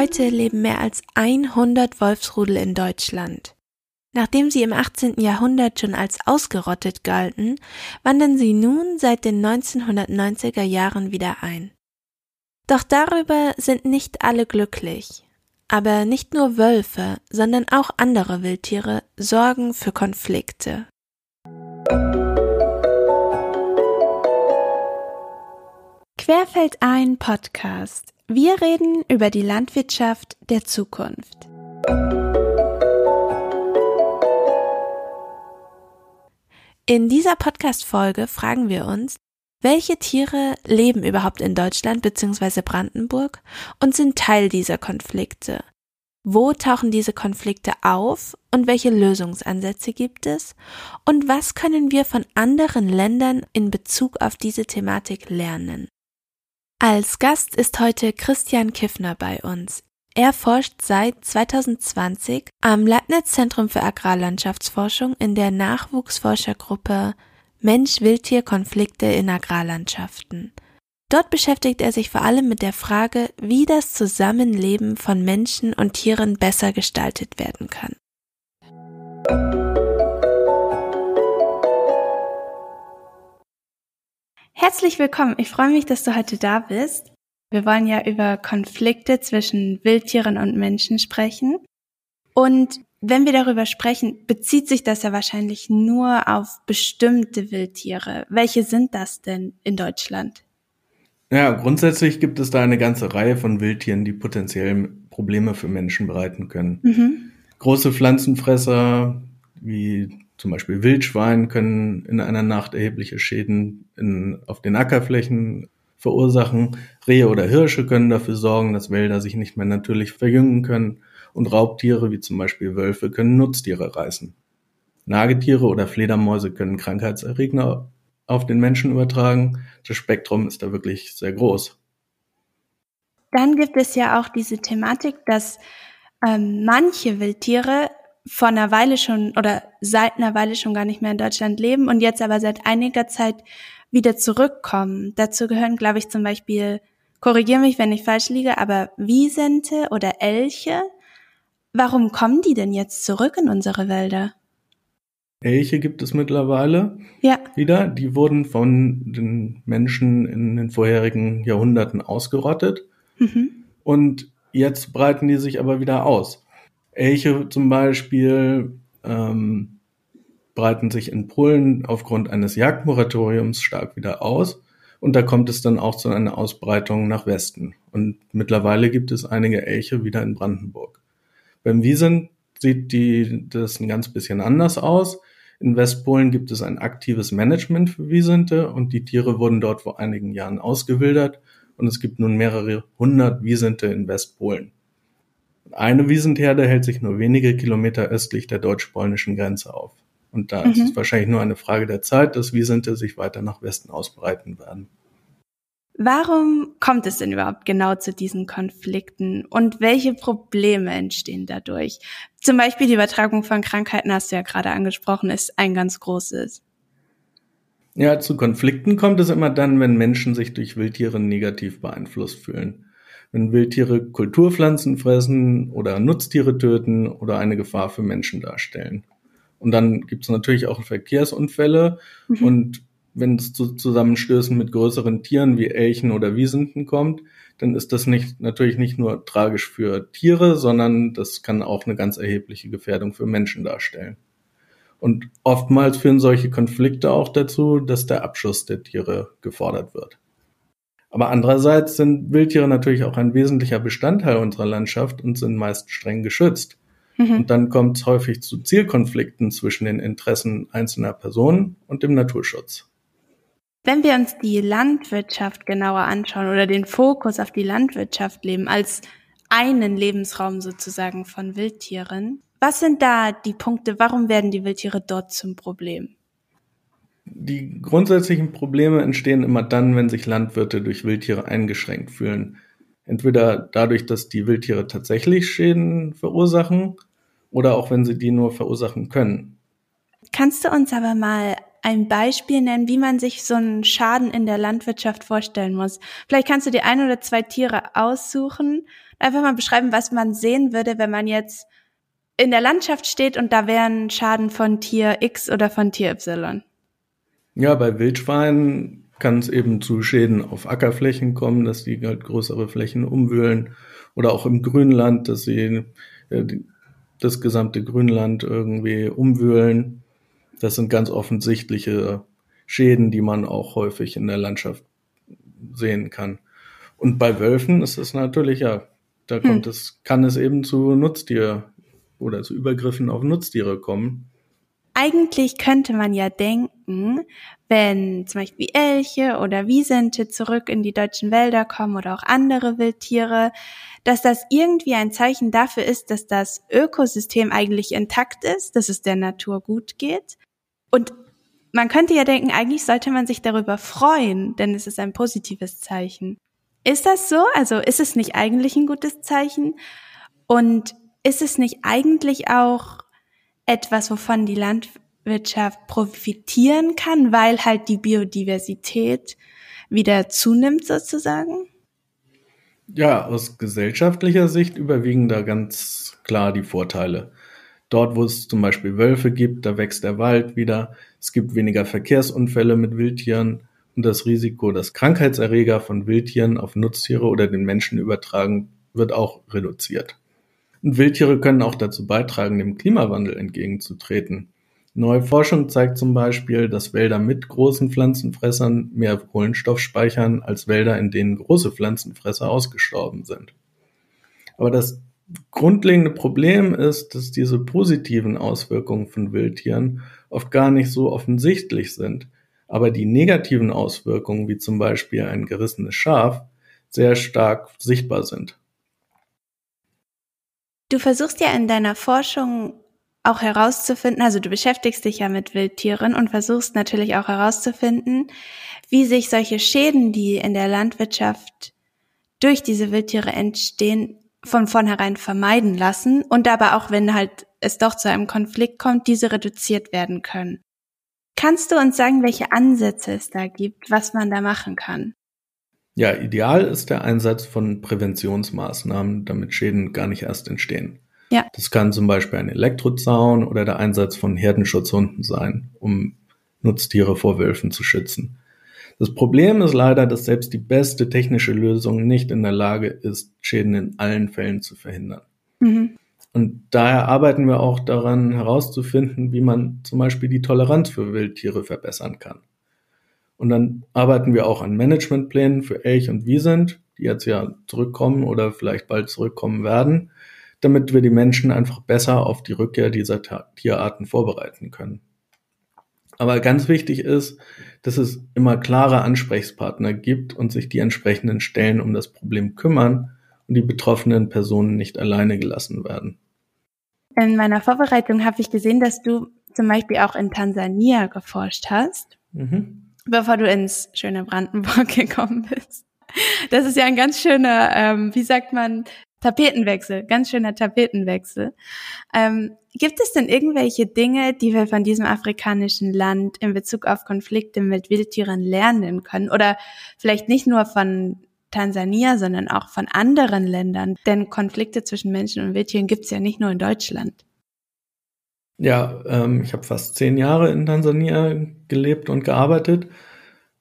Heute leben mehr als 100 Wolfsrudel in Deutschland. Nachdem sie im 18. Jahrhundert schon als ausgerottet galten, wandern sie nun seit den 1990er Jahren wieder ein. Doch darüber sind nicht alle glücklich. Aber nicht nur Wölfe, sondern auch andere Wildtiere sorgen für Konflikte. Querfeld ein Podcast. Wir reden über die Landwirtschaft der Zukunft. In dieser Podcast-Folge fragen wir uns, welche Tiere leben überhaupt in Deutschland bzw. Brandenburg und sind Teil dieser Konflikte? Wo tauchen diese Konflikte auf und welche Lösungsansätze gibt es? Und was können wir von anderen Ländern in Bezug auf diese Thematik lernen? Als Gast ist heute Christian Kiffner bei uns. Er forscht seit 2020 am Leibniz Zentrum für Agrarlandschaftsforschung in der Nachwuchsforschergruppe Mensch-Wildtier-Konflikte in Agrarlandschaften. Dort beschäftigt er sich vor allem mit der Frage, wie das Zusammenleben von Menschen und Tieren besser gestaltet werden kann. Herzlich willkommen. Ich freue mich, dass du heute da bist. Wir wollen ja über Konflikte zwischen Wildtieren und Menschen sprechen. Und wenn wir darüber sprechen, bezieht sich das ja wahrscheinlich nur auf bestimmte Wildtiere. Welche sind das denn in Deutschland? Ja, grundsätzlich gibt es da eine ganze Reihe von Wildtieren, die potenziell Probleme für Menschen bereiten können. Mhm. Große Pflanzenfresser wie zum Beispiel Wildschwein können in einer Nacht erhebliche Schäden in, auf den Ackerflächen verursachen. Rehe oder Hirsche können dafür sorgen, dass Wälder sich nicht mehr natürlich verjüngen können. Und Raubtiere wie zum Beispiel Wölfe können Nutztiere reißen. Nagetiere oder Fledermäuse können Krankheitserreger auf den Menschen übertragen. Das Spektrum ist da wirklich sehr groß. Dann gibt es ja auch diese Thematik, dass ähm, manche Wildtiere vor einer Weile schon oder seit einer Weile schon gar nicht mehr in Deutschland leben und jetzt aber seit einiger Zeit wieder zurückkommen. Dazu gehören, glaube ich, zum Beispiel, korrigiere mich, wenn ich falsch liege, aber Wiesente oder Elche. Warum kommen die denn jetzt zurück in unsere Wälder? Elche gibt es mittlerweile ja. wieder. Die wurden von den Menschen in den vorherigen Jahrhunderten ausgerottet. Mhm. Und jetzt breiten die sich aber wieder aus. Elche zum Beispiel ähm, breiten sich in Polen aufgrund eines Jagdmoratoriums stark wieder aus. Und da kommt es dann auch zu einer Ausbreitung nach Westen. Und mittlerweile gibt es einige Elche wieder in Brandenburg. Beim Wiesen sieht die, das ein ganz bisschen anders aus. In Westpolen gibt es ein aktives Management für Wiesente und die Tiere wurden dort vor einigen Jahren ausgewildert und es gibt nun mehrere hundert Wiesente in Westpolen. Eine Wiesentherde hält sich nur wenige Kilometer östlich der deutsch-polnischen Grenze auf. Und da mhm. ist es wahrscheinlich nur eine Frage der Zeit, dass Wiesente sich weiter nach Westen ausbreiten werden. Warum kommt es denn überhaupt genau zu diesen Konflikten und welche Probleme entstehen dadurch? Zum Beispiel die Übertragung von Krankheiten, hast du ja gerade angesprochen, ist ein ganz großes. Ja, zu Konflikten kommt es immer dann, wenn Menschen sich durch Wildtiere negativ beeinflusst fühlen wenn Wildtiere Kulturpflanzen fressen oder Nutztiere töten oder eine Gefahr für Menschen darstellen. Und dann gibt es natürlich auch Verkehrsunfälle mhm. und wenn es zu Zusammenstößen mit größeren Tieren wie Elchen oder Wiesenten kommt, dann ist das nicht, natürlich nicht nur tragisch für Tiere, sondern das kann auch eine ganz erhebliche Gefährdung für Menschen darstellen. Und oftmals führen solche Konflikte auch dazu, dass der Abschuss der Tiere gefordert wird. Aber andererseits sind Wildtiere natürlich auch ein wesentlicher Bestandteil unserer Landschaft und sind meist streng geschützt. Mhm. Und dann kommt es häufig zu Zielkonflikten zwischen den Interessen einzelner Personen und dem Naturschutz. Wenn wir uns die Landwirtschaft genauer anschauen oder den Fokus auf die Landwirtschaft leben als einen Lebensraum sozusagen von Wildtieren, was sind da die Punkte, warum werden die Wildtiere dort zum Problem? Die grundsätzlichen Probleme entstehen immer dann, wenn sich Landwirte durch Wildtiere eingeschränkt fühlen. Entweder dadurch, dass die Wildtiere tatsächlich Schäden verursachen oder auch wenn sie die nur verursachen können. Kannst du uns aber mal ein Beispiel nennen, wie man sich so einen Schaden in der Landwirtschaft vorstellen muss? Vielleicht kannst du dir ein oder zwei Tiere aussuchen, Einfach mal beschreiben, was man sehen würde, wenn man jetzt in der Landschaft steht und da wäre ein Schaden von Tier X oder von Tier Y. Ja, bei Wildschweinen kann es eben zu Schäden auf Ackerflächen kommen, dass die halt größere Flächen umwühlen oder auch im Grünland, dass sie äh, das gesamte Grünland irgendwie umwühlen. Das sind ganz offensichtliche Schäden, die man auch häufig in der Landschaft sehen kann. Und bei Wölfen ist es natürlich, ja, da kommt hm. es, kann es eben zu Nutztier oder zu Übergriffen auf Nutztiere kommen. Eigentlich könnte man ja denken, wenn zum Beispiel Elche oder Wiesente zurück in die deutschen Wälder kommen oder auch andere Wildtiere, dass das irgendwie ein Zeichen dafür ist, dass das Ökosystem eigentlich intakt ist, dass es der Natur gut geht. Und man könnte ja denken, eigentlich sollte man sich darüber freuen, denn es ist ein positives Zeichen. Ist das so? Also ist es nicht eigentlich ein gutes Zeichen? Und ist es nicht eigentlich auch etwas, wovon die Landwirtschaft profitieren kann, weil halt die Biodiversität wieder zunimmt sozusagen? Ja, aus gesellschaftlicher Sicht überwiegen da ganz klar die Vorteile. Dort, wo es zum Beispiel Wölfe gibt, da wächst der Wald wieder. Es gibt weniger Verkehrsunfälle mit Wildtieren und das Risiko, dass Krankheitserreger von Wildtieren auf Nutztiere oder den Menschen übertragen, wird auch reduziert. Und Wildtiere können auch dazu beitragen, dem Klimawandel entgegenzutreten. Neue Forschung zeigt zum Beispiel, dass Wälder mit großen Pflanzenfressern mehr Kohlenstoff speichern als Wälder, in denen große Pflanzenfresser ausgestorben sind. Aber das grundlegende Problem ist, dass diese positiven Auswirkungen von Wildtieren oft gar nicht so offensichtlich sind, aber die negativen Auswirkungen, wie zum Beispiel ein gerissenes Schaf, sehr stark sichtbar sind. Du versuchst ja in deiner Forschung auch herauszufinden, also du beschäftigst dich ja mit Wildtieren und versuchst natürlich auch herauszufinden, wie sich solche Schäden, die in der Landwirtschaft durch diese Wildtiere entstehen, von vornherein vermeiden lassen und dabei auch, wenn halt es doch zu einem Konflikt kommt, diese reduziert werden können. Kannst du uns sagen, welche Ansätze es da gibt, was man da machen kann? Ja, ideal ist der Einsatz von Präventionsmaßnahmen, damit Schäden gar nicht erst entstehen. Ja. Das kann zum Beispiel ein Elektrozaun oder der Einsatz von Herdenschutzhunden sein, um Nutztiere vor Wölfen zu schützen. Das Problem ist leider, dass selbst die beste technische Lösung nicht in der Lage ist, Schäden in allen Fällen zu verhindern. Mhm. Und daher arbeiten wir auch daran herauszufinden, wie man zum Beispiel die Toleranz für Wildtiere verbessern kann. Und dann arbeiten wir auch an Managementplänen für Elch und Wiesent, die jetzt ja zurückkommen oder vielleicht bald zurückkommen werden, damit wir die Menschen einfach besser auf die Rückkehr dieser Tierarten vorbereiten können. Aber ganz wichtig ist, dass es immer klare Ansprechpartner gibt und sich die entsprechenden Stellen um das Problem kümmern und die betroffenen Personen nicht alleine gelassen werden. In meiner Vorbereitung habe ich gesehen, dass du zum Beispiel auch in Tansania geforscht hast. Mhm bevor du ins schöne Brandenburg gekommen bist. Das ist ja ein ganz schöner, ähm, wie sagt man, Tapetenwechsel, ganz schöner Tapetenwechsel. Ähm, gibt es denn irgendwelche Dinge, die wir von diesem afrikanischen Land in Bezug auf Konflikte mit Wildtieren lernen können? Oder vielleicht nicht nur von Tansania, sondern auch von anderen Ländern? Denn Konflikte zwischen Menschen und Wildtieren gibt es ja nicht nur in Deutschland. Ja, ähm, ich habe fast zehn Jahre in Tansania gelebt und gearbeitet.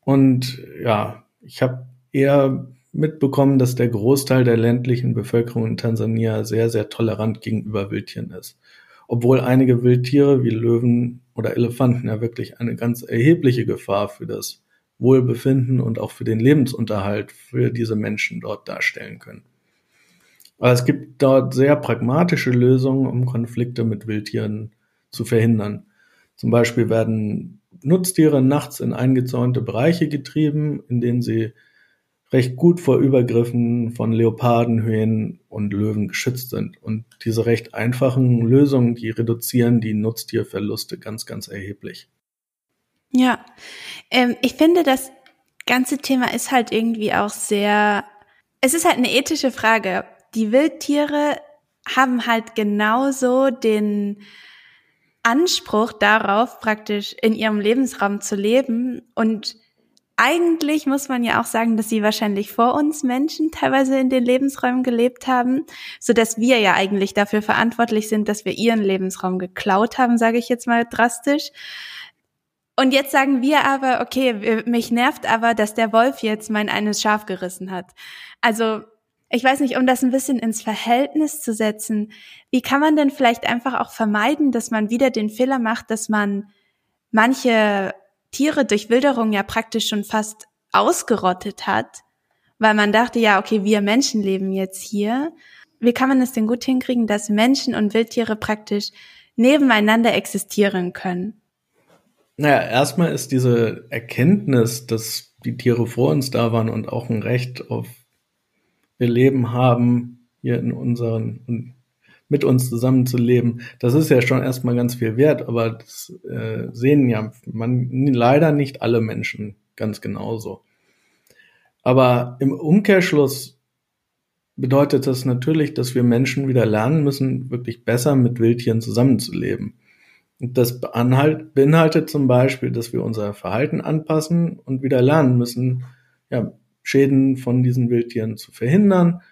Und ja, ich habe eher mitbekommen, dass der Großteil der ländlichen Bevölkerung in Tansania sehr, sehr tolerant gegenüber Wildtieren ist. Obwohl einige Wildtiere wie Löwen oder Elefanten ja wirklich eine ganz erhebliche Gefahr für das Wohlbefinden und auch für den Lebensunterhalt für diese Menschen dort darstellen können. Aber es gibt dort sehr pragmatische Lösungen, um Konflikte mit Wildtieren zu verhindern. Zum Beispiel werden Nutztiere nachts in eingezäunte Bereiche getrieben, in denen sie recht gut vor Übergriffen von Leoparden, Hyänen und Löwen geschützt sind. Und diese recht einfachen Lösungen, die reduzieren die Nutztierverluste ganz, ganz erheblich. Ja, ähm, ich finde, das ganze Thema ist halt irgendwie auch sehr, es ist halt eine ethische Frage. Die Wildtiere haben halt genauso den, Anspruch darauf, praktisch in ihrem Lebensraum zu leben und eigentlich muss man ja auch sagen, dass sie wahrscheinlich vor uns Menschen teilweise in den Lebensräumen gelebt haben, so dass wir ja eigentlich dafür verantwortlich sind, dass wir ihren Lebensraum geklaut haben, sage ich jetzt mal drastisch. Und jetzt sagen wir aber, okay, mich nervt aber, dass der Wolf jetzt mein eines Schaf gerissen hat. Also, ich weiß nicht, um das ein bisschen ins Verhältnis zu setzen, wie kann man denn vielleicht einfach auch vermeiden, dass man wieder den Fehler macht, dass man manche Tiere durch Wilderung ja praktisch schon fast ausgerottet hat, weil man dachte, ja, okay, wir Menschen leben jetzt hier. Wie kann man es denn gut hinkriegen, dass Menschen und Wildtiere praktisch nebeneinander existieren können? Naja, erstmal ist diese Erkenntnis, dass die Tiere vor uns da waren und auch ein Recht auf ihr Leben haben, hier in unseren, mit uns zusammenzuleben, das ist ja schon erstmal ganz viel wert, aber das äh, sehen ja man leider nicht alle Menschen ganz genauso. Aber im Umkehrschluss bedeutet das natürlich, dass wir Menschen wieder lernen müssen, wirklich besser mit Wildtieren zusammenzuleben. Und das beinhaltet zum Beispiel, dass wir unser Verhalten anpassen und wieder lernen müssen, ja, Schäden von diesen Wildtieren zu verhindern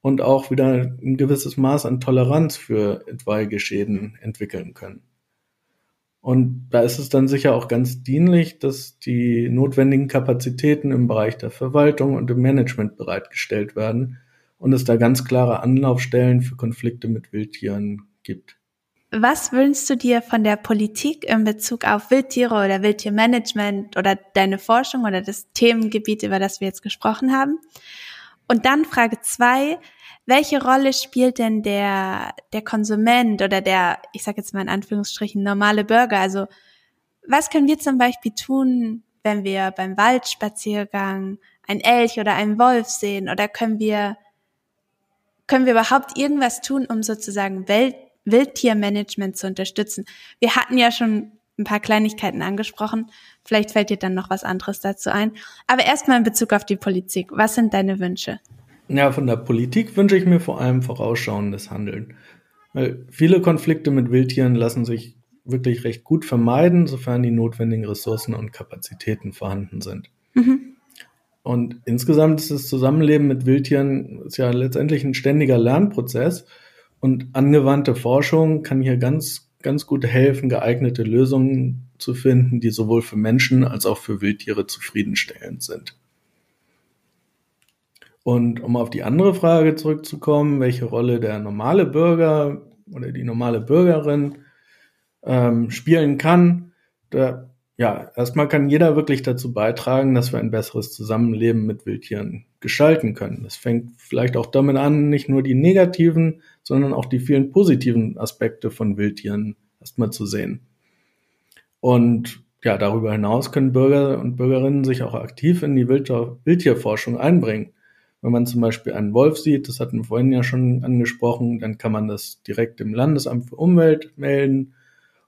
und auch wieder ein gewisses Maß an Toleranz für etwaige Schäden entwickeln können. Und da ist es dann sicher auch ganz dienlich, dass die notwendigen Kapazitäten im Bereich der Verwaltung und im Management bereitgestellt werden und es da ganz klare Anlaufstellen für Konflikte mit Wildtieren gibt. Was wünschst du dir von der Politik in Bezug auf Wildtiere oder Wildtiermanagement oder deine Forschung oder das Themengebiet, über das wir jetzt gesprochen haben? Und dann Frage zwei, welche Rolle spielt denn der, der Konsument oder der, ich sage jetzt mal in Anführungsstrichen, normale Bürger? Also was können wir zum Beispiel tun, wenn wir beim Waldspaziergang ein Elch oder einen Wolf sehen? Oder können wir, können wir überhaupt irgendwas tun, um sozusagen Welt, Wildtiermanagement zu unterstützen? Wir hatten ja schon ein paar Kleinigkeiten angesprochen. Vielleicht fällt dir dann noch was anderes dazu ein. Aber erstmal in Bezug auf die Politik. Was sind deine Wünsche? Ja, von der Politik wünsche ich mir vor allem vorausschauendes Handeln. Weil viele Konflikte mit Wildtieren lassen sich wirklich recht gut vermeiden, sofern die notwendigen Ressourcen und Kapazitäten vorhanden sind. Mhm. Und insgesamt ist das Zusammenleben mit Wildtieren ist ja letztendlich ein ständiger Lernprozess und angewandte Forschung kann hier ganz ganz gut helfen, geeignete Lösungen zu finden, die sowohl für Menschen als auch für Wildtiere zufriedenstellend sind. Und um auf die andere Frage zurückzukommen, welche Rolle der normale Bürger oder die normale Bürgerin ähm, spielen kann, da, ja, erstmal kann jeder wirklich dazu beitragen, dass wir ein besseres Zusammenleben mit Wildtieren gestalten können. Das fängt vielleicht auch damit an, nicht nur die negativen, sondern auch die vielen positiven Aspekte von Wildtieren erstmal zu sehen. Und ja, darüber hinaus können Bürger und Bürgerinnen sich auch aktiv in die Wildtierforschung einbringen. Wenn man zum Beispiel einen Wolf sieht, das hatten wir vorhin ja schon angesprochen, dann kann man das direkt dem Landesamt für Umwelt melden.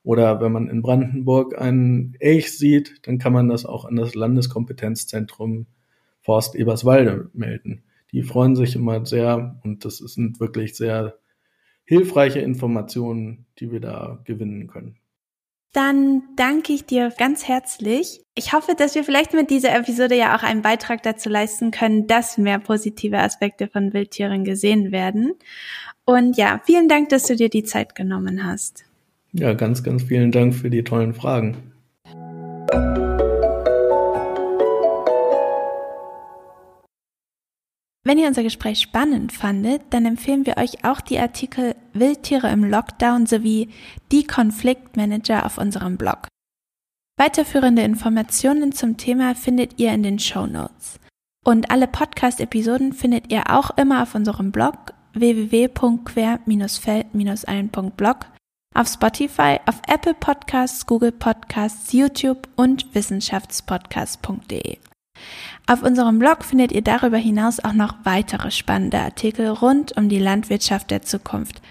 Oder wenn man in Brandenburg einen Elch sieht, dann kann man das auch an das Landeskompetenzzentrum Forst Eberswalde melden. Die freuen sich immer sehr und das sind wirklich sehr hilfreiche Informationen, die wir da gewinnen können. Dann danke ich dir ganz herzlich. Ich hoffe, dass wir vielleicht mit dieser Episode ja auch einen Beitrag dazu leisten können, dass mehr positive Aspekte von Wildtieren gesehen werden. Und ja, vielen Dank, dass du dir die Zeit genommen hast. Ja, ganz, ganz vielen Dank für die tollen Fragen. Wenn ihr unser Gespräch spannend fandet, dann empfehlen wir euch auch die Artikel Wildtiere im Lockdown sowie die Konfliktmanager auf unserem Blog. Weiterführende Informationen zum Thema findet ihr in den Show Notes. Und alle Podcast-Episoden findet ihr auch immer auf unserem Blog www.quer-feld-ein.blog, auf Spotify, auf Apple Podcasts, Google Podcasts, YouTube und wissenschaftspodcast.de. Auf unserem Blog findet ihr darüber hinaus auch noch weitere spannende Artikel rund um die Landwirtschaft der Zukunft.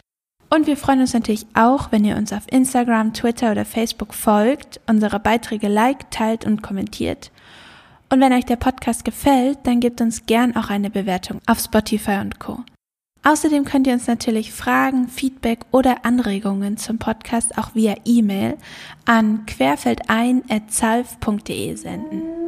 Und wir freuen uns natürlich auch, wenn ihr uns auf Instagram, Twitter oder Facebook folgt, unsere Beiträge liked, teilt und kommentiert. Und wenn euch der Podcast gefällt, dann gebt uns gern auch eine Bewertung auf Spotify und Co. Außerdem könnt ihr uns natürlich Fragen, Feedback oder Anregungen zum Podcast auch via E-Mail an querfeldein.zalf.de senden.